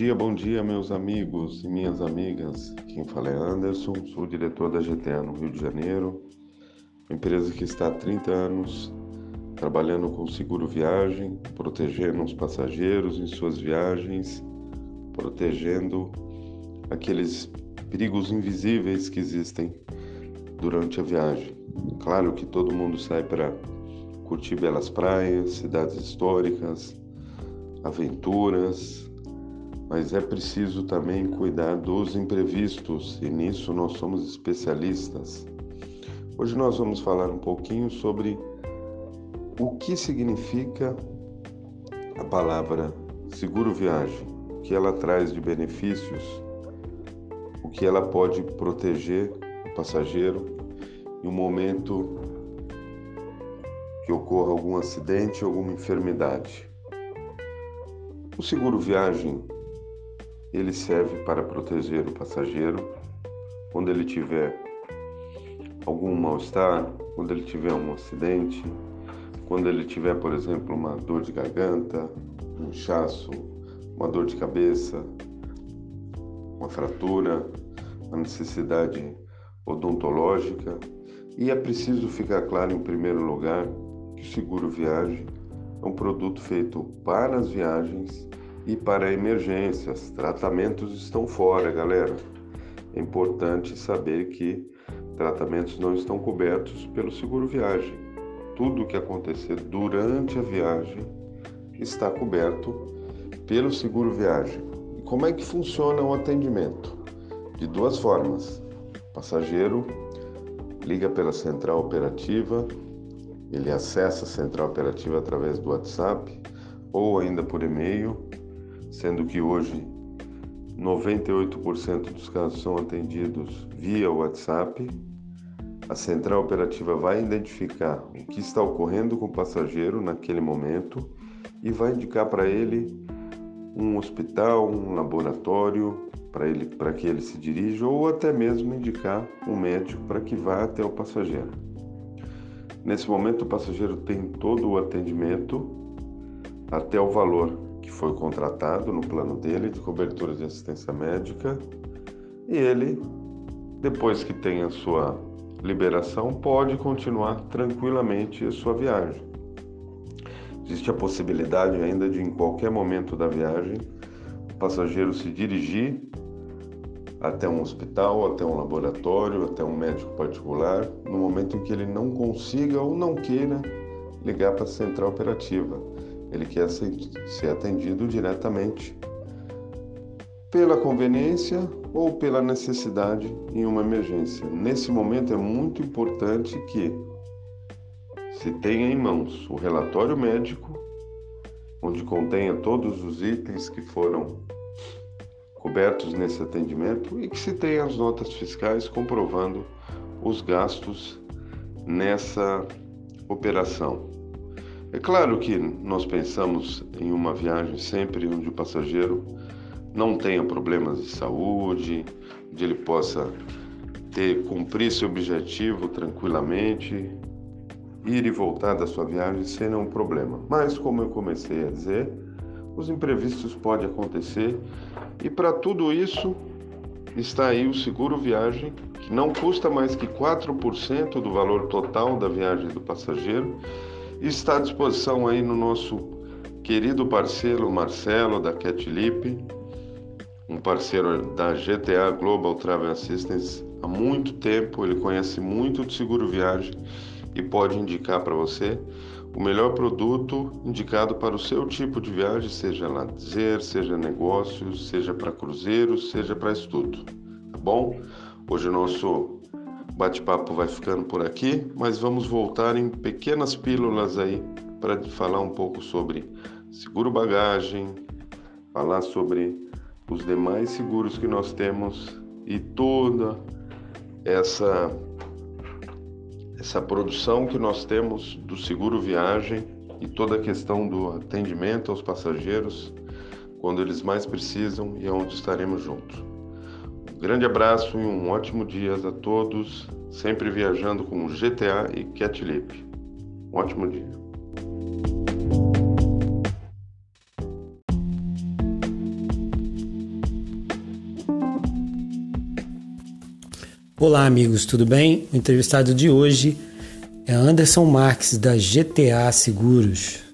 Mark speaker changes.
Speaker 1: dia, bom dia, meus amigos e minhas amigas. Quem fala é Anderson, sou diretor da GTA no Rio de Janeiro, empresa que está há 30 anos trabalhando com seguro viagem, protegendo os passageiros em suas viagens, protegendo aqueles perigos invisíveis que existem durante a viagem. Claro que todo mundo sai para curtir belas praias, cidades históricas, aventuras, mas é preciso também cuidar dos imprevistos e nisso nós somos especialistas. Hoje nós vamos falar um pouquinho sobre o que significa a palavra seguro viagem, o que ela traz de benefícios, o que ela pode proteger o passageiro em um momento que ocorra algum acidente, alguma enfermidade. O seguro viagem ele serve para proteger o passageiro quando ele tiver algum mal-estar, quando ele tiver um acidente, quando ele tiver, por exemplo, uma dor de garganta, um inchaço, uma dor de cabeça, uma fratura, uma necessidade odontológica. E é preciso ficar claro, em primeiro lugar, que o seguro viagem é um produto feito para as viagens e para emergências. Tratamentos estão fora, galera. É importante saber que tratamentos não estão cobertos pelo seguro viagem. Tudo o que acontecer durante a viagem está coberto pelo seguro viagem. E como é que funciona o atendimento? De duas formas. O passageiro liga pela central operativa, ele acessa a central operativa através do WhatsApp ou ainda por e-mail sendo que hoje 98% dos casos são atendidos via WhatsApp. A central operativa vai identificar o que está ocorrendo com o passageiro naquele momento e vai indicar para ele um hospital, um laboratório para ele para que ele se dirija ou até mesmo indicar um médico para que vá até o passageiro. Nesse momento o passageiro tem todo o atendimento até o valor que foi contratado no plano dele de cobertura de assistência médica e ele, depois que tem a sua liberação, pode continuar tranquilamente a sua viagem. Existe a possibilidade ainda de, em qualquer momento da viagem, o passageiro se dirigir até um hospital, até um laboratório, até um médico particular, no momento em que ele não consiga ou não queira ligar para a central operativa ele quer ser atendido diretamente pela conveniência ou pela necessidade em uma emergência. Nesse momento é muito importante que se tenha em mãos o relatório médico, onde contenha todos os itens que foram cobertos nesse atendimento e que se tenha as notas fiscais comprovando os gastos nessa operação. É claro que nós pensamos em uma viagem sempre onde o passageiro não tenha problemas de saúde, onde ele possa ter cumprir seu objetivo tranquilamente, ir e voltar da sua viagem sem nenhum problema. Mas como eu comecei a dizer, os imprevistos podem acontecer e para tudo isso está aí o seguro viagem, que não custa mais que 4% do valor total da viagem do passageiro está à disposição aí no nosso querido parceiro Marcelo da Catlip, um parceiro da GTA Global Travel Assistance há muito tempo, ele conhece muito de seguro viagem e pode indicar para você o melhor produto indicado para o seu tipo de viagem, seja lazer, seja negócios, seja para cruzeiros, seja para estudo, tá bom? Hoje o nosso bate-papo vai ficando por aqui, mas vamos voltar em pequenas pílulas aí para falar um pouco sobre seguro bagagem, falar sobre os demais seguros que nós temos e toda essa essa produção que nós temos do seguro viagem e toda a questão do atendimento aos passageiros quando eles mais precisam e onde estaremos juntos grande abraço e um ótimo dia a todos, sempre viajando com GTA e Catlip. Um ótimo dia.
Speaker 2: Olá, amigos, tudo bem? O entrevistado de hoje é Anderson Marques, da GTA Seguros.